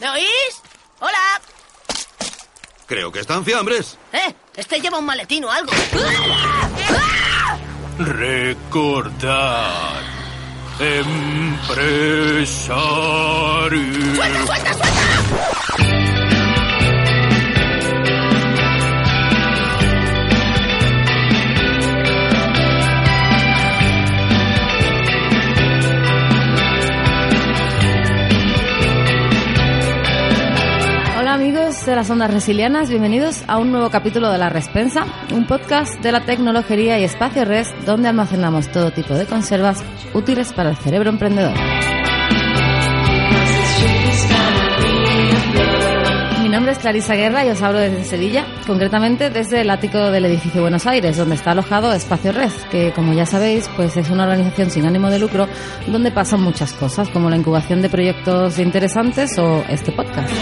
¿Me oís? ¡Hola! Creo que están fiambres. ¿Eh? Este lleva un maletín o algo. Recordad. Empresario. ¡Suelta, suelta, suelta! De las ondas resilianas, bienvenidos a un nuevo capítulo de La Respensa, un podcast de la tecnología y espacio res donde almacenamos todo tipo de conservas útiles para el cerebro emprendedor. Mi nombre es Clarisa Guerra y os hablo desde Sevilla, concretamente desde el ático del edificio Buenos Aires, donde está alojado Espacio Red, que como ya sabéis, pues es una organización sin ánimo de lucro donde pasan muchas cosas, como la incubación de proyectos interesantes o este podcast.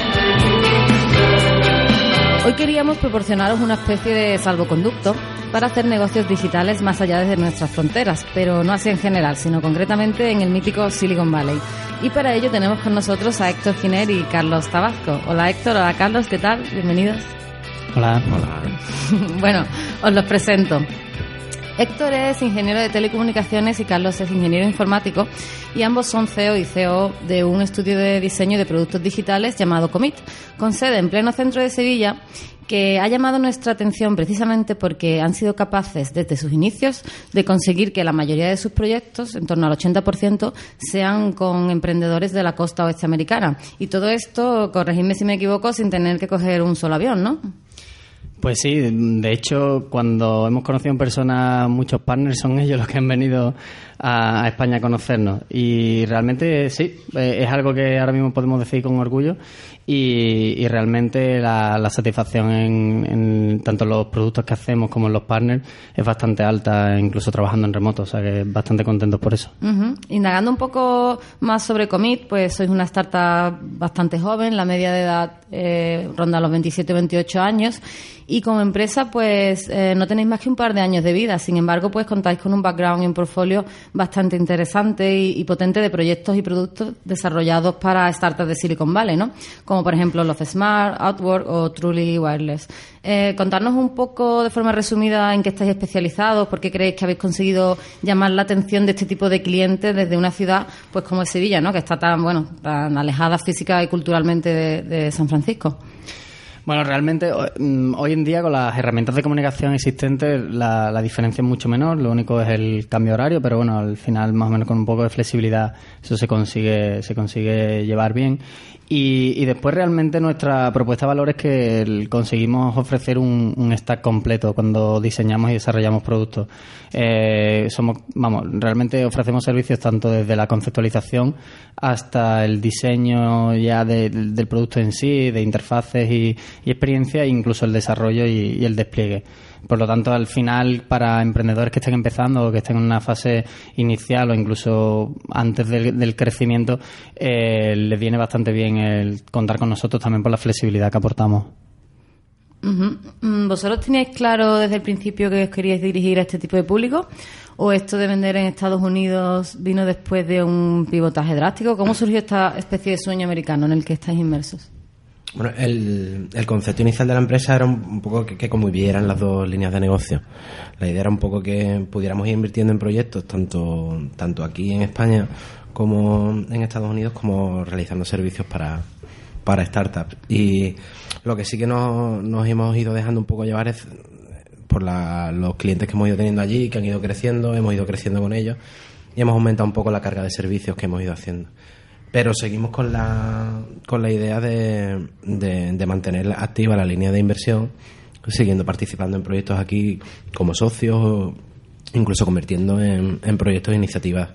Hoy queríamos proporcionaros una especie de salvoconducto para hacer negocios digitales más allá de nuestras fronteras, pero no así en general, sino concretamente en el mítico Silicon Valley. Y para ello tenemos con nosotros a Héctor Giner y Carlos Tabasco. Hola Héctor, hola Carlos, ¿qué tal? Bienvenidos. Hola. bueno, os los presento. Héctor es ingeniero de telecomunicaciones y Carlos es ingeniero informático y ambos son CEO y CEO de un estudio de diseño de productos digitales llamado Comit, con sede en pleno centro de Sevilla que ha llamado nuestra atención precisamente porque han sido capaces desde sus inicios de conseguir que la mayoría de sus proyectos, en torno al 80%, sean con emprendedores de la costa oeste americana. Y todo esto, corregidme si me equivoco, sin tener que coger un solo avión, ¿no? Pues sí, de hecho, cuando hemos conocido en persona muchos partners, son ellos los que han venido a, España a conocernos. Y realmente sí, eh, es algo que ahora mismo podemos decir con orgullo. Y, realmente la, satisfacción en, en tanto los productos que hacemos como en los partners es bastante alta, incluso trabajando en remoto. O sea que bastante contentos por eso. Ujú. Indagando un poco más sobre Commit, pues sois una startup bastante joven, la media de edad eh, ronda los 27-28 años y como empresa pues eh, no tenéis más que un par de años de vida. Sin embargo, pues contáis con un background y un portfolio bastante interesante y, potente de proyectos y productos desarrollados para startups de Silicon Valley, ¿no? Como por ejemplo los Smart, Outwork o Truly Wireless. Eh, contarnos un poco de forma resumida en qué estáis especializados, por qué creéis que habéis conseguido llamar la atención de este tipo de clientes desde una ciudad pues como es Sevilla, ¿no? Que está tan, bueno, tan alejada física y culturalmente de San Francisco. Bueno, realmente mm, hoy en día con las herramientas de comunicación existentes la, la diferencia es mucho menor, lo único es el cambio horario, pero bueno, al final más o menos con un poco de flexibilidad eso se consigue, se consigue llevar bien. Y, y después realmente nuestra propuesta de valor es que conseguimos ofrecer un, stack completo cuando diseñamos y desarrollamos productos. Eh, somos, vamos, realmente ofrecemos servicios tanto desde la conceptualización hasta el diseño ya de- del producto en sí, de interfaces y, y experiencia, e incluso el desarrollo y, el despliegue. Por lo tanto, al final, para emprendedores que estén empezando o que estén en una fase inicial o incluso antes del, crecimiento, eh, les viene bastante bien el contar con nosotros también por la flexibilidad que aportamos. Mm, ¿Vosotros teníais claro desde el principio que os queríais dirigir a este tipo de público? ¿O esto de vender en Estados Unidos vino después de un pivotaje drástico? ¿Cómo surgió esta especie de sueño americano en el que estáis inmersos? Bueno, el, concepto inicial de la empresa era un, un poco que, que convivieran las dos líneas de negocio. La idea era un poco que pudiéramos ir invirtiendo en proyectos, tanto, tanto aquí en España como en Estados Unidos, como realizando servicios para, para startups. Y lo que sí que nos, nos hemos ido dejando un poco llevar es por la- los clientes que hemos ido teniendo allí, que han ido creciendo, hemos ido creciendo con ellos y hemos aumentado un poco la carga de servicios que hemos ido haciendo. Pero seguimos con la, con la idea de, de, mantener activa la línea de inversión, siguiendo participando en proyectos aquí como socios, incluso convirtiendo en, en proyectos e iniciativas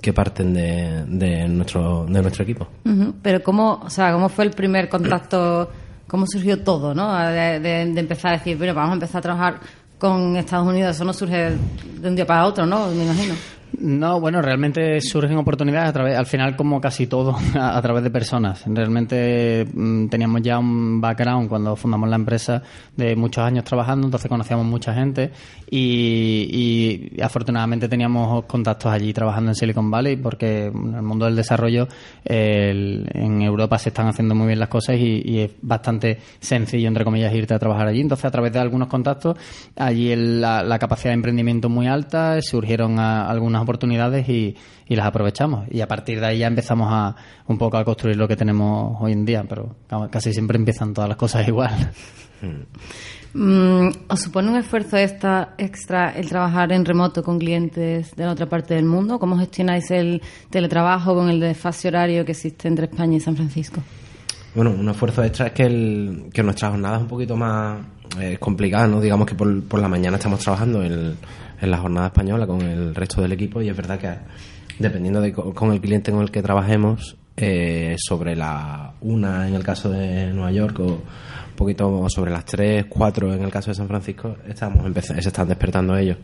que parten de, de, nuestro, de nuestro equipo. Ujú. Pero ¿cómo, o sea, ¿cómo fue el primer contacto? ¿Cómo surgió todo, no? De- de empezar a decir, bueno, vamos a empezar a trabajar con Estados Unidos. Eso no surge de un día para otro, ¿no? Me imagino. No, bueno, realmente surgen oportunidades a través, al final como casi todo, a, través de personas. Realmente mm, teníamos ya un background cuando fundamos la empresa de muchos años trabajando, entonces conocíamos mucha gente y, afortunadamente teníamos contactos allí trabajando en Silicon Valley porque en el mundo del desarrollo el- en Europa se están haciendo muy bien las cosas y, y es bastante sencillo, entre comillas, irte a trabajar allí. Entonces, a través de algunos contactos, allí el- la, la capacidad de emprendimiento muy alta, surgieron a- algunas oportunidades y, y las aprovechamos. Y a partir de ahí ya empezamos a un poco a construir lo que tenemos hoy en día, pero ca- casi siempre empiezan todas las cosas igual. Mm, ¿Os supone un esfuerzo esta, extra el trabajar en remoto con clientes de la otra parte del mundo? ¿Cómo gestionáis el teletrabajo con el desfase horario que existe entre España y San Francisco? Bueno, un esfuerzo extra es que, el, que nuestra jornada es un poquito más eh, complicada, ¿no? Digamos que por, por la mañana estamos trabajando en, en la jornada española con el resto del equipo y es verdad que dependiendo de co- con el cliente con el que trabajemos, eh, sobre la una en el caso de Nueva York o un poquito sobre las tres, cuatro en el caso de San Francisco, estamos empeza- se están despertando ellos.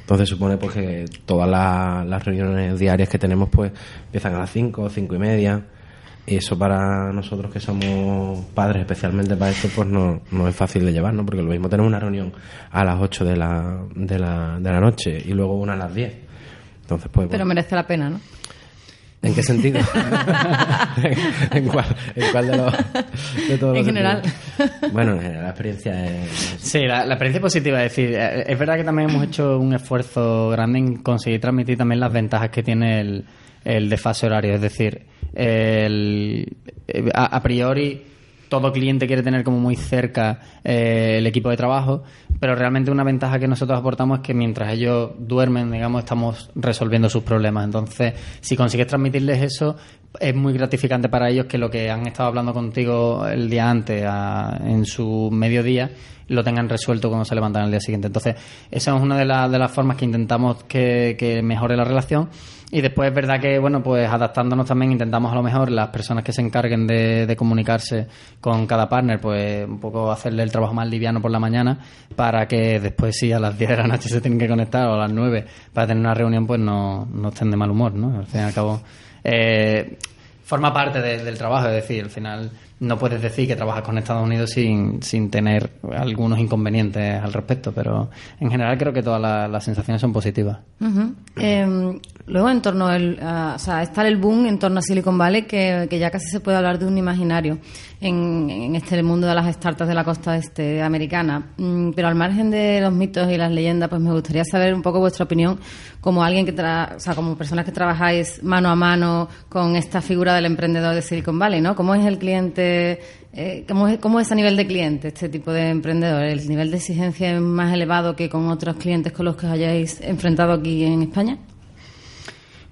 Entonces supone pues que todas la- las reuniones diarias que tenemos pues empiezan a las cinco, cinco y media. Y eso para nosotros que somos padres, especialmente para esto, pues no, no es fácil de llevar, ¿no? Porque lo mismo tenemos una reunión a las 8 de la, de la, de la noche y luego una a las 10. Entonces, pues, Pero bueno, merece la pena, ¿no? ¿en qué sentido? ¿En, cuál, en cuál de los de todos En los general. sentidos? Bueno, en general la experiencia es... Sí, la, la experiencia positiva. Es decir, eh, es verdad que también hemos hecho un esfuerzo grande en conseguir transmitir también las ventajas que tiene el, el desfase horario. Es decir, el- eh, a, priori todo cliente quiere tener como muy cerca eh, el equipo de trabajo, pero realmente una ventaja que nosotros aportamos es que mientras ellos duermen, digamos, estamos resolviendo sus problemas. Entonces, si consigues transmitirles eso, es muy gratificante para ellos que lo que han estado hablando contigo el día antes, a- en su mediodía, lo tengan resuelto cuando se levantan el día siguiente. Entonces, esa es una de, las de las formas que intentamos que, que mejore la relación. Y después es verdad que, bueno, pues adaptándonos también intentamos a lo mejor las personas que se encarguen de, de comunicarse con cada partner, pues un poco hacerle el trabajo más liviano por la mañana para que después si a las 10 de la noche se tienen que conectar o a las 9 para tener una reunión, pues no, no estén de mal humor, ¿no? Al fin y al cabo, eh, forma parte de- del trabajo, es decir, al final no puedes decir que trabajas con Estados Unidos sin, sin tener algunos inconvenientes al respecto, pero en general creo que todas las, sensaciones son positivas. Eh, luego, en torno al, a- o sea, está el boom en torno a Silicon Valley que, que ya casi se puede hablar de un imaginario en, este mundo de las startups de la costa este americana. Mm, pero al margen de los mitos y las leyendas, pues me gustaría saber un poco vuestra opinión como alguien que, tra- o sea, como personas que trabajáis mano a mano con esta figura del emprendedor de Silicon Valley, ¿no? ¿Cómo es el cliente? eh, ¿cómo, es, ¿Cómo es a nivel de cliente este tipo de emprendedor? ¿El nivel de exigencia es más elevado que con otros clientes con los que os hayáis enfrentado aquí en España?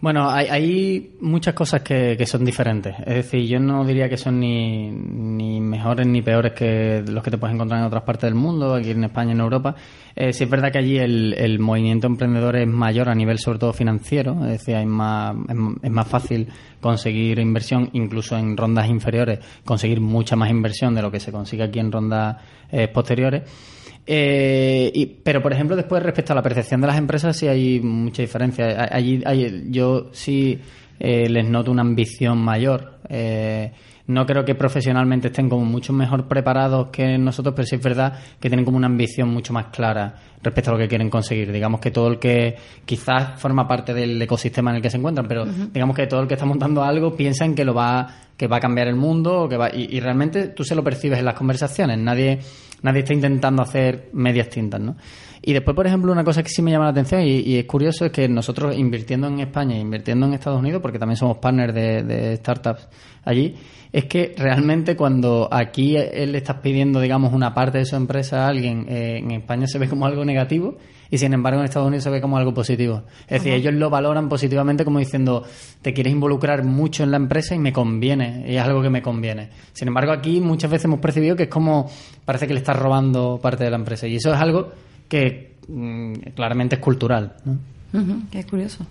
Bueno, hay, hay muchas cosas que, que son diferentes. Es decir, yo no diría que son ni, ni mejores ni peores que los que te puedes encontrar en otras partes del mundo, aquí en España, en Europa. Eh, sí es verdad que allí el, el movimiento emprendedor es mayor a nivel sobre todo financiero, es decir, más, es, es más fácil conseguir inversión, incluso en rondas inferiores, conseguir mucha más inversión de lo que se consigue aquí en rondas eh, posteriores. Eh, y- pero, por ejemplo, después respecto a la percepción de las empresas, sí hay mucha diferencia. Allí, yo sí eh, les noto una ambición mayor. Eh, no creo que profesionalmente estén como mucho mejor preparados que nosotros, pero sí es verdad que tienen como una ambición mucho más clara respecto a lo que quieren conseguir. Digamos que todo el que quizás forma parte del ecosistema en el que se encuentran, pero digamos que todo el que está montando algo piensa en que lo va que va a cambiar el mundo o que va y, y realmente tú se lo percibes en las conversaciones. Nadie nadie está intentando hacer medias tintas, ¿no? Y después, por ejemplo, una cosa que sí me llama la atención y, y es curioso es que nosotros invirtiendo en España e invirtiendo en Estados Unidos, porque también somos partners de, de startups allí, es que realmente cuando aquí él le estás pidiendo, digamos, una parte de su empresa a alguien, eh, en España se ve como algo negativo y sin embargo en Estados Unidos se ve como algo positivo. Es decir, ellos lo valoran positivamente como diciendo, te quieres involucrar mucho en la empresa y me conviene, y es algo que me conviene. Sin embargo, aquí muchas veces hemos percibido que es como, parece que le estás robando parte de la empresa y eso es algo que mm, claramente es cultural. ¿no? Ujú, qué curioso.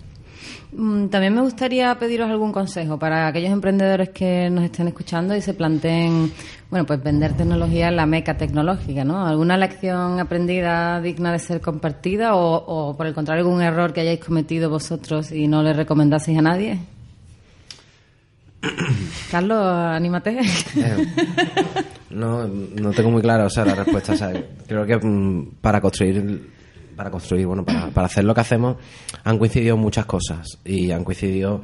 Mm, También me gustaría pediros algún consejo para aquellos emprendedores que nos estén escuchando y se planteen, bueno, pues vender tecnología en la meca tecnológica, ¿no? ¿Alguna lección aprendida digna de ser compartida o, o, por el contrario, algún error que hayáis cometido vosotros y no le recomendaseis a nadie? Carlos, anímate. Eh, no, no tengo muy clara, o sea, la respuesta. O sea, creo que mm, para construir, para construir, bueno, para, para hacer lo que hacemos, han coincidido muchas cosas y han coincidido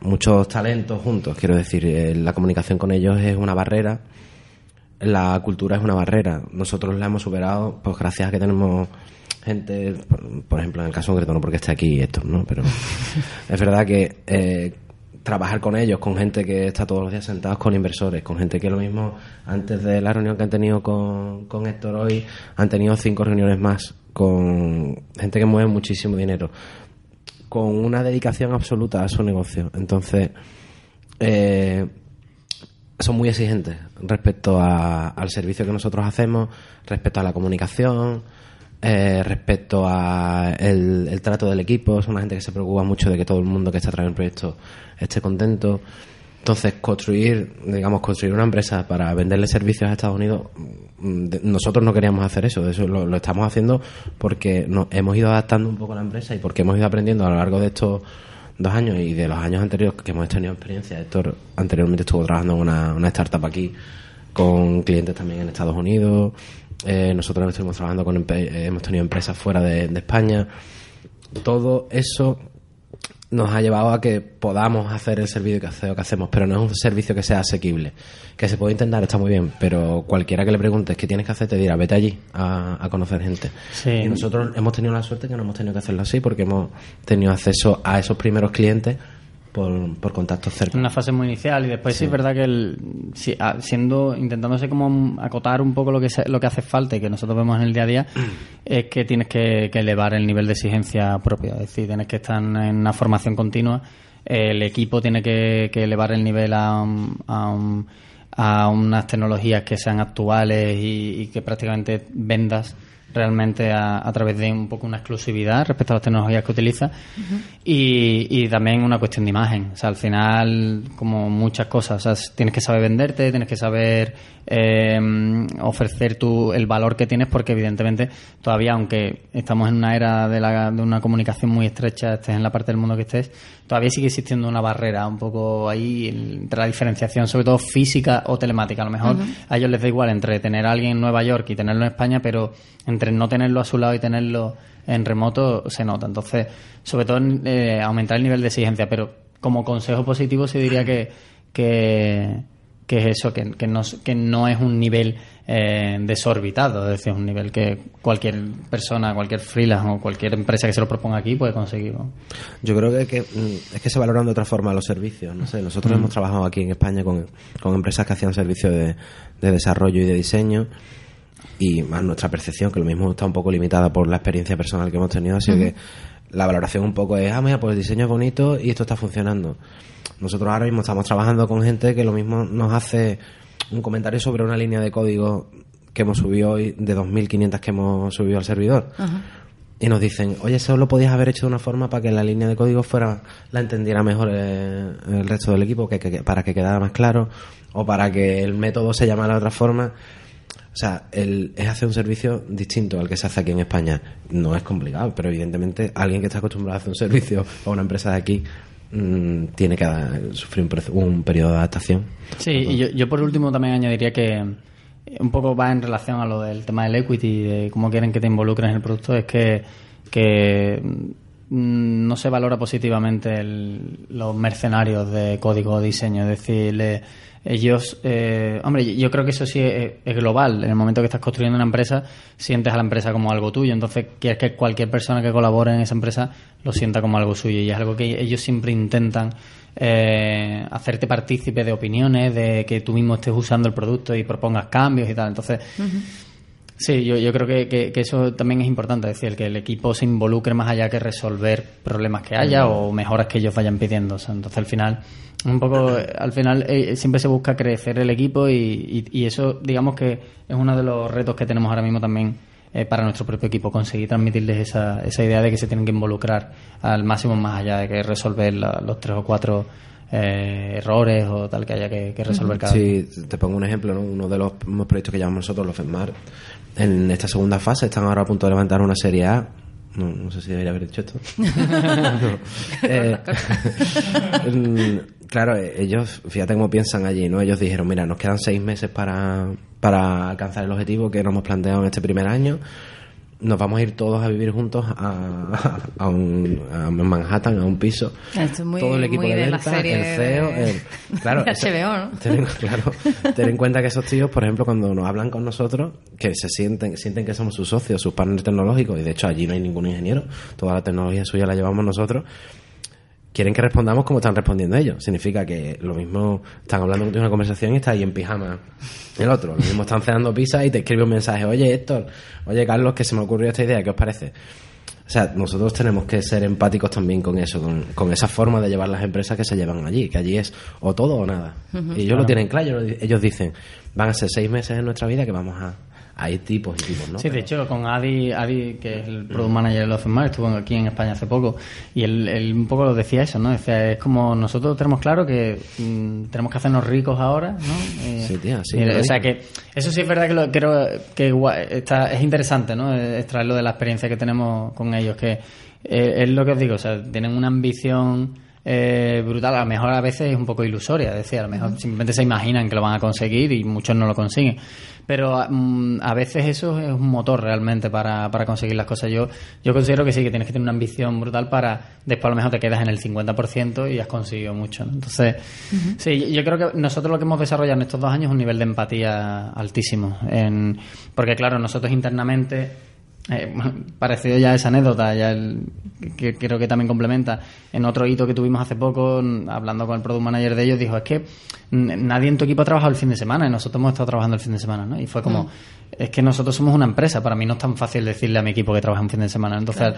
muchos talentos juntos. Quiero decir, eh, la comunicación con ellos es una barrera, la cultura es una barrera. Nosotros la hemos superado, pues gracias a que tenemos gente, por, por ejemplo, en el caso concreto, no porque esté aquí esto, ¿no? Pero es verdad que eh, trabajar con ellos, con gente que está todos los días sentados con inversores, con gente que lo mismo, antes de la reunión que han tenido con, con Héctor hoy, han tenido cinco reuniones más con gente que mueve muchísimo dinero, con una dedicación absoluta a su negocio. Entonces, eh, son muy exigentes respecto a- al servicio que nosotros hacemos, respecto a la comunicación, eh, respecto a el, trato del equipo. Son una gente que se preocupa mucho de que todo el mundo que está atrás del proyecto esté contento. Entonces, construir, digamos, construir una empresa para venderle servicios a Estados Unidos, mm, nosotros no queríamos hacer eso. Eso lo, lo estamos haciendo porque nos hemos ido adaptando un poco a la empresa y porque hemos ido aprendiendo a lo largo de estos dos años y de los años anteriores que hemos tenido experiencia. Héctor anteriormente estuvo trabajando en una, una startup aquí con clientes también en Estados Unidos. Eh, nosotros estuvimos trabajando con eh, hemos tenido empresas fuera de, de España. Todo eso nos ha llevado a que podamos hacer el servicio que, hace- que hacemos, pero no es un servicio que sea asequible. Que se puede intentar, está muy bien, pero cualquiera que le preguntes qué tienes que hacer te dirá, vete allí a, a conocer gente. Sí. Y nosotros hemos tenido la suerte que no hemos tenido que hacerlo así porque hemos tenido acceso a esos primeros clientes por, por contactos cercanos. una fase muy inicial y después sí, es verdad que el, si- a- siendo intentándose como acotar un poco lo que se- lo que hace falta y que nosotros vemos en el día a día es que tienes que, que elevar el nivel de exigencia propio. Es decir tienes que estar en una formación continua. El equipo tiene que, que elevar el nivel a, un- a, un- a unas tecnologías que sean actuales y, y que prácticamente vendas realmente a, a través de un poco una exclusividad respecto a las tecnologías que utiliza y, y también una cuestión de imagen. O sea, al final, como muchas cosas, o sea, tienes que saber venderte, tienes que saber eh, ofrecer tu, el valor que tienes porque evidentemente todavía, aunque estamos en una era de, la, de una comunicación muy estrecha, estés en la parte del mundo que estés, todavía sigue existiendo una barrera un poco ahí entre la diferenciación, sobre todo física o telemática. A lo mejor a ellos les da igual entre tener a alguien en Nueva York y tenerlo en España, pero entre no tenerlo a su lado y tenerlo en remoto se nota. Entonces, sobre todo eh, aumentar el nivel de exigencia, pero como consejo positivo se diría que, que, que es eso, que, que, no, que no es un nivel eh, desorbitado, es decir, es un nivel que cualquier persona, cualquier freelance o cualquier empresa que se lo proponga aquí puede conseguir. ¿no? Yo creo que, que, mm, es que se valoran de otra forma los servicios. No sé, nosotros hemos trabajado aquí en España con, con empresas que hacían servicios de, de desarrollo y de diseño y más nuestra percepción, que lo mismo está un poco limitada por la experiencia personal que hemos tenido, así que la valoración un poco es, ah, mira, pues el diseño es bonito y esto está funcionando. Nosotros ahora mismo estamos trabajando con gente que lo mismo nos hace un comentario sobre una línea de código que hemos subido hoy, de 2.500 que hemos subido al servidor. Y nos dicen, oye, eso lo podías haber hecho de una forma para que la línea de código fuera la entendiera mejor eh, el resto del equipo, que, que- para que quedara más claro, o para que el método se llamara de otra forma. O sea, el, es hacer un servicio distinto al que se hace aquí en España. No es complicado, pero evidentemente alguien que está acostumbrado a hacer un servicio a una empresa de aquí mm, tiene que sufrir un, un periodo de adaptación. Sí, y yo, yo por último también añadiría que eh, un poco va en relación a lo del tema del equity, de cómo quieren que te involucres en el producto, es que, que no se valora positivamente el- los mercenarios de código o diseño, es decir, ellos, eh, hombre, yo creo que eso sí es, es global. En el momento que estás construyendo una empresa, sientes a la empresa como algo tuyo. Entonces, quieres que cualquier persona que colabore en esa empresa lo sienta como algo suyo. Y es algo que ellos siempre intentan eh, hacerte partícipe de opiniones, de que tú mismo estés usando el producto y propongas cambios y tal. Entonces, sí, yo, yo creo que, que- que eso también es importante, es decir, que el equipo se involucre más allá que resolver problemas que haya o mejoras que ellos vayan pidiendo. O sea, entonces, al final, un poco, al final eh, siempre se busca crecer el equipo y, y- y eso, digamos que es uno de los retos que tenemos ahora mismo también eh, para nuestro propio equipo, conseguir transmitirles esa, esa idea de que se tienen que involucrar al máximo más allá de que resolver la- los tres o cuatro eh, errores o tal que haya que, que resolver cada Sí, te pongo un ejemplo, ¿no? Uno de los proyectos que llamamos nosotros, los FEDMAR, en esta segunda fase están ahora a punto de levantar una serie A. No, no sé si debería haber dicho esto. No. Eh, claro, ellos, fíjate cómo piensan allí, ¿no? Ellos dijeron, mira, nos quedan seis meses para, para alcanzar el objetivo que nos hemos planteado en este primer año. Nos vamos a ir todos a vivir juntos a, a, un, a Manhattan, a un piso. Esto es muy- Todo el equipo muy de de serie el CEO, el- claro, de eso- HBO, ¿no? ten claro, ten en cuenta que esos tíos, por ejemplo, cuando nos hablan con nosotros, que se sienten, sienten que somos sus socios, sus partners tecnológicos, y de hecho allí no hay ningún ingeniero, toda la tecnología suya la llevamos nosotros, quieren que respondamos como están respondiendo ellos. Significa que lo mismo están hablando de una conversación y está ahí en pijama el otro. Lo mismo están cenando pizza y te escribe un mensaje, oye Héctor, oye Carlos, que se me ocurrió esta idea, ¿qué os parece? O sea, nosotros tenemos que ser empáticos también con eso, con, con esa forma de llevar las empresas que se llevan allí, que allí es o todo o nada. y ellos lo tienen claro, ellos- ellos dicen, van a ser seis meses en nuestra vida que vamos a... Hay tipos y tipos, ¿no? Sí, de hecho, con Adi, Adi, que es el product manager de los FEMAR, estuvo aquí en España hace poco, y él, él un poco lo decía eso, ¿no? Decía, es como nosotros tenemos claro que mm, tenemos que hacernos ricos ahora, ¿no? Eh, Sí, tía, sí, o sea que eso sí es verdad que lo, creo que está, es interesante, ¿no? Eh, Extraerlo de la experiencia que tenemos con ellos, que eh, es lo que os digo, o sea, tienen una ambición eh, brutal, a lo mejor a veces es un poco ilusoria, es decir, a lo mejor simplemente se imaginan que lo van a conseguir y muchos no lo consiguen. Pero mm, a veces eso es un motor realmente para, para conseguir las cosas. Yo, yo considero que sí, que tienes que tener una ambición brutal para después a lo mejor te quedas en el 50% y has conseguido mucho. ¿no? Entonces, sí, yo creo que nosotros lo que hemos desarrollado en estos dos años es un nivel de empatía altísimo. En, porque claro, nosotros internamente eh, parecido ya a esa anécdota, ya el- que creo que también complementa. En otro hito que tuvimos hace poco, hablando con el product manager de ellos, dijo: Es que nadie en tu equipo ha trabajado el fin de semana y nosotros hemos estado trabajando el fin de semana, ¿no? Y fue como: Es que nosotros somos una empresa, para mí no es tan fácil decirle a mi equipo que trabaja un fin de semana. Entonces,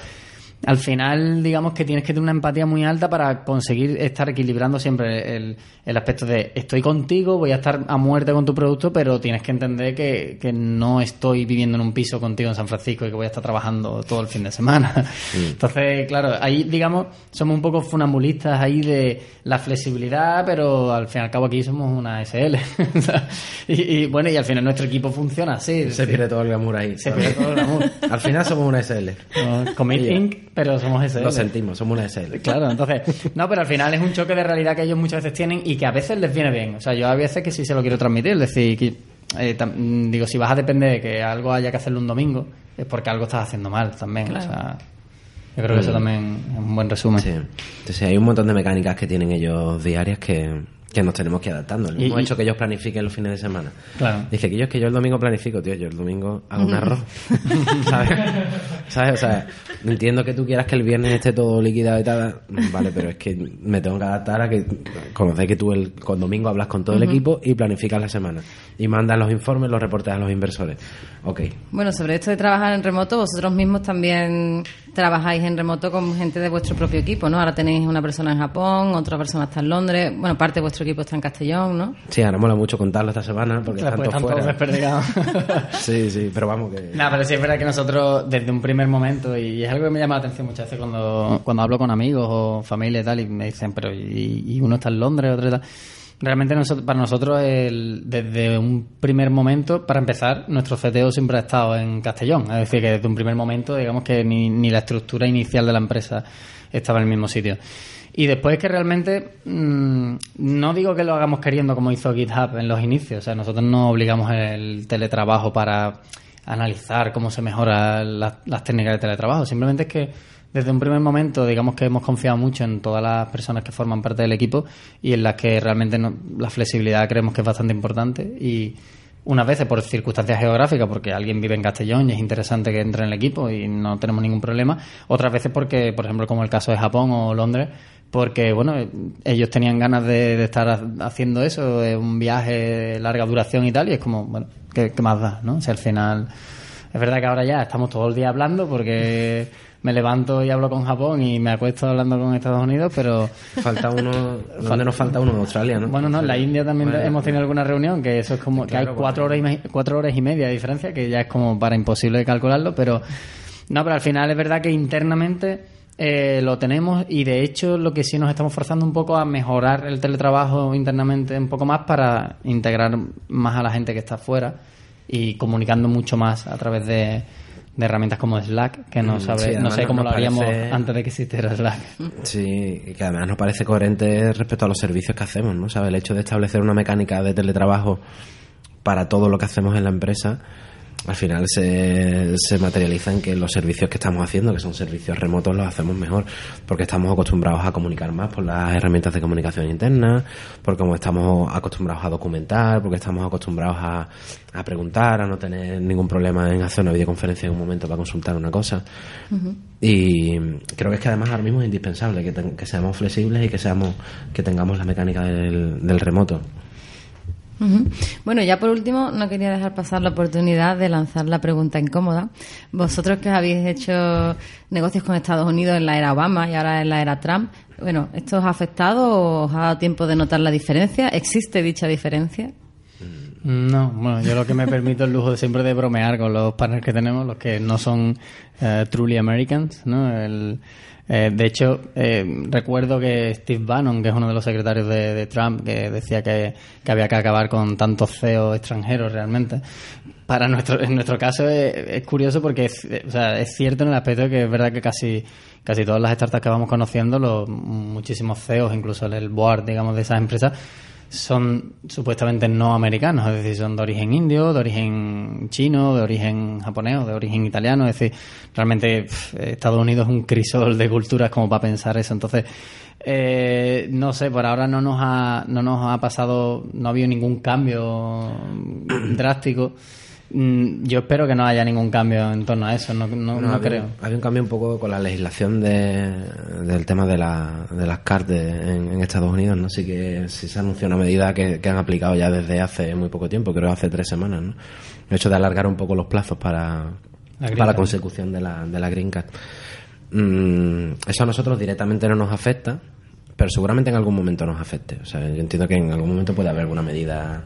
al final, digamos que tienes que tener una empatía muy alta para conseguir estar equilibrando siempre el, el aspecto de estoy contigo, voy a estar a muerte con tu producto, pero tienes que entender que, que no estoy viviendo en un piso contigo en San Francisco y que voy a estar trabajando todo el fin de semana. Entonces, claro, ahí, digamos, somos un poco funambulistas ahí de la flexibilidad, pero al fin y al cabo aquí somos una SL. y, y, bueno, y al final nuestro equipo funciona así. Se pierde todo el glamour ahí. Se pierde todo el glamour. Al final somos una SL. No, Commit Oye, Inc., pero somos SL. Lo sentimos, somos una SL. Claro, entonces, no, pero al final es un choque de realidad que ellos muchas veces tienen y que a veces les viene bien. O sea, yo a veces que sí se lo quiero transmitir, es decir, que, eh, tam- mm, digo, si vas a depender de que algo haya que hacerlo un domingo, es porque algo estás haciendo mal también. O sea, yo creo que eso también es un buen resumen. Sí. Entonces hay un montón de mecánicas que tienen ellos diarias que, que nos tenemos que ir adaptando. El Y- mismo y- hecho que ellos planifiquen los fines de semana. Claro. Dice que yo es que yo el domingo planifico, tío, yo el domingo hago un arroz. ¿Sabes? ¿Sabes? O sea, entiendo que tú quieras que el viernes esté todo liquidado y tal, vale, pero es que me tengo que adaptar a que conocéis que tú el con domingo hablas con todo el equipo y planificas la semana. Y mandas los informes, los reportes a los inversores. Ok. Bueno, sobre esto de trabajar en remoto, vosotros mismos también trabajáis en remoto con gente de vuestro propio equipo, ¿no? Ahora tenéis una persona en Japón, otra persona está en Londres, bueno, parte de vuestro equipo está en Castellón, ¿no? Sí, ahora mola mucho contarlo esta semana porque Claro, pues están todos fuera. Sí, sí, pero vamos que... No, pero sí es verdad que nosotros desde un primer momento, y es algo que me llama la atención muchas veces cuando, cuando hablo con amigos o familia y tal, y me dicen, pero y, y uno está en Londres, otro tal. Realmente nosotros- para nosotros el- desde un primer momento, para empezar, nuestro CTO siempre ha estado en Castellón. Es decir, que desde un primer momento, digamos que ni, ni la estructura inicial de la empresa estaba en el mismo sitio. Y después que realmente, mm, no digo que lo hagamos queriendo como hizo GitHub en los inicios, o sea, nosotros no obligamos el teletrabajo para analizar cómo se mejoran las, las técnicas de teletrabajo, simplemente es que desde un primer momento, digamos que hemos confiado mucho en todas las personas que forman parte del equipo y en las que realmente no- la flexibilidad creemos que es bastante importante y unas veces por circunstancias geográficas, porque alguien vive en Castellón y es interesante que entre en el equipo y no tenemos ningún problema. Otras veces porque, por ejemplo, como el caso de Japón o Londres, porque, bueno, ellos tenían ganas de, de estar ha- haciendo eso, un viaje de larga duración y tal, y es como, bueno, ¿qué, qué más da? ¿no? O sea, al final... Es verdad que ahora ya estamos todo el día hablando porque me levanto y hablo con Japón y me acuesto hablando con Estados Unidos, pero Falta uno, ¿dónde nos falta uno? En Australia, ¿no? bueno, no, en la India también Bueno, hemos tenido alguna reunión, que eso es como que hay cuatro horas, y, cuatro horas y media de diferencia, que ya es como para imposible de calcularlo, pero no, pero al final es verdad que internamente eh, lo tenemos y de hecho lo que sí nos estamos forzando un poco a mejorar el teletrabajo internamente un poco más para integrar más a la gente que está afuera y comunicando mucho más a través de, de herramientas como Slack, que no, Mm, sabe, sí, no sé cómo lo haríamos parece- antes de que existiera Slack. Sí, y que además nos parece coherente respecto a los servicios que hacemos, ¿no? ¿Sabe? El hecho de establecer una mecánica de teletrabajo para todo lo que hacemos en la empresa, al final se, se materializa en que los servicios que estamos haciendo, que son servicios remotos, los hacemos mejor, porque estamos acostumbrados a comunicar más por las herramientas de comunicación interna, porque como estamos acostumbrados a documentar, porque estamos acostumbrados a, a preguntar, a no tener ningún problema en hacer una videoconferencia en un momento para consultar una cosa. Y creo que es que además ahora mismo es indispensable que, que seamos flexibles y que seamos que tengamos la mecánica del, del remoto. Bueno, ya por último, no quería dejar pasar la oportunidad de lanzar la pregunta incómoda. Vosotros que habéis hecho negocios con Estados Unidos en la era Obama y ahora en la era Trump, bueno, ¿esto os ha afectado o os ha dado tiempo de notar la diferencia? ¿Existe dicha diferencia? No, bueno, yo lo que me permito el lujo de siempre de bromear con los partners que tenemos, los que no son eh, truly Americans, ¿no? El, eh, de hecho, eh, recuerdo que Steve Bannon, que es uno de los secretarios de, de Trump, que decía que, que había que acabar con tantos CEOs extranjeros realmente. Para nuestro, en nuestro caso es, es curioso porque es, o sea, es cierto en el aspecto de que es verdad que casi, casi todas las startups que vamos conociendo, los muchísimos CEOs, incluso el board, digamos, de esas empresas, son supuestamente no americanos, es decir, son de origen indio, de origen chino, de origen japonés de origen italiano, es decir, realmente Estados Unidos es un crisol de culturas como para pensar eso, entonces eh, no sé, por ahora no nos ha, no nos ha pasado, no ha habido ningún cambio drástico. Mm, Yo espero que no haya ningún cambio en torno a eso, no, no, Bueno, no había, creo. había un cambio un poco con la legislación de, del tema de, la, de las cartas en, en Estados Unidos, ¿no? Sí que sí se anunció una medida que, que han aplicado ya desde hace muy poco tiempo, creo hace tres semanas, ¿no? El hecho de alargar un poco los plazos para, La para la consecución de la, de la Green Card. Mm, eso a nosotros directamente no nos afecta, pero seguramente en algún momento nos afecte. O sea, yo entiendo que en algún momento puede haber alguna medida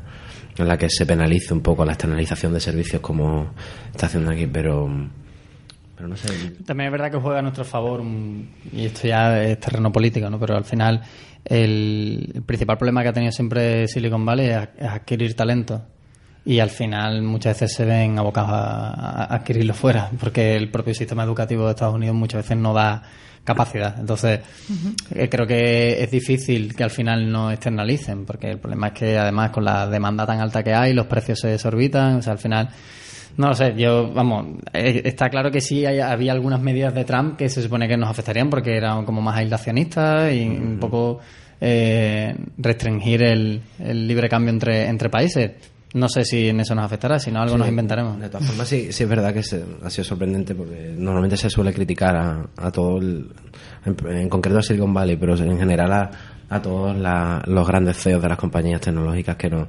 en la que se penalice un poco la externalización de servicios como está haciendo aquí, pero, pero no sé. También es verdad que juega a nuestro favor, y esto ya es terreno político, ¿no? pero al final el, principal problema que ha tenido siempre Silicon Valley es adquirir talento. Y al final muchas veces se ven abocados a, a adquirirlo fuera, porque el propio sistema educativo de Estados Unidos muchas veces no da capacidad. Entonces, eh, creo que es difícil que al final no externalicen, porque el problema es que además con la demanda tan alta que hay, los precios se desorbitan, o sea, al final no lo sé, yo, vamos, eh, está claro que sí hay- había algunas medidas de Trump que se supone que nos afectarían porque eran como más aislacionistas y un poco eh, restringir el, el libre cambio entre, entre países. No sé si en eso nos afectará, si no algo nos inventaremos. De todas formas, sí, sí es verdad que se- ha sido sorprendente porque normalmente se suele criticar a, a todo el, en, en concreto a Silicon Valley, pero en general a, a todos la- los grandes CEOs de las compañías tecnológicas que no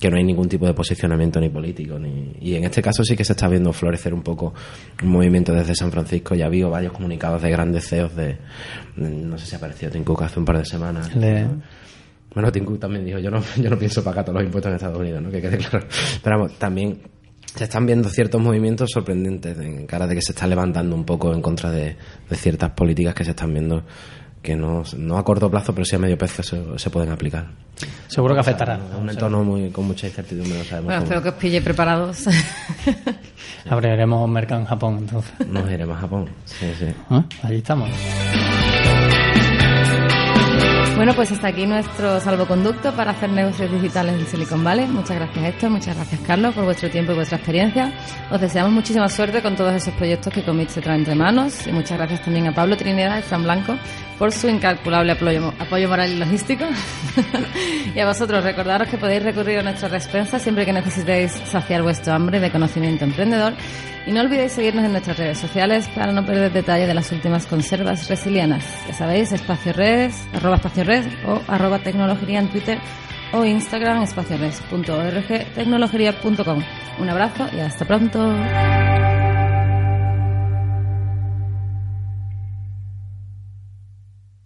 que no hay ningún tipo de posicionamiento ni político ni y en este caso sí que se está viendo florecer un poco un movimiento desde San Francisco. Ya habido varios comunicados de grandes CEOs de no sé si ha aparecido Tim Cook hace un par de semanas. Le- bueno, Tim Cook también dijo, yo no, yo no pienso pagar todos los impuestos en Estados Unidos, ¿no? Que quede claro. Pero vamos, también se están viendo ciertos movimientos sorprendentes en cara de que se está levantando un poco en contra de, de ciertas políticas que se están viendo que no, no a corto plazo, pero sí a medio plazo se, se pueden aplicar. Seguro que afectará. Es un entorno muy, con mucha incertidumbre, no sabemos Bueno, cómo. espero que os pille preparados. Abriremos un mercado en Japón, entonces. Nos iremos a Japón. Sí, sí. ¿Eh? Allí estamos. Bueno, pues hasta aquí nuestro salvoconducto para hacer negocios digitales en Silicon Valley. Muchas gracias Héctor, muchas gracias Carlos por vuestro tiempo y vuestra experiencia. Os deseamos muchísima suerte con todos esos proyectos que Commit se trae entre manos y muchas gracias también a Pablo Trinidad y Fran Blanco por su incalculable apoyo, apoyo moral y logístico. y a vosotros recordaros que podéis recurrir a nuestra despensa siempre que necesitéis saciar vuestro hambre de conocimiento emprendedor y no olvidéis seguirnos en nuestras redes sociales para no perder detalle de las últimas conservas resilianas. Ya sabéis, espacio redes, arroba espacio red o arroba tecnología en Twitter o Instagram espaciores.org tecnología.com. Un abrazo y hasta pronto.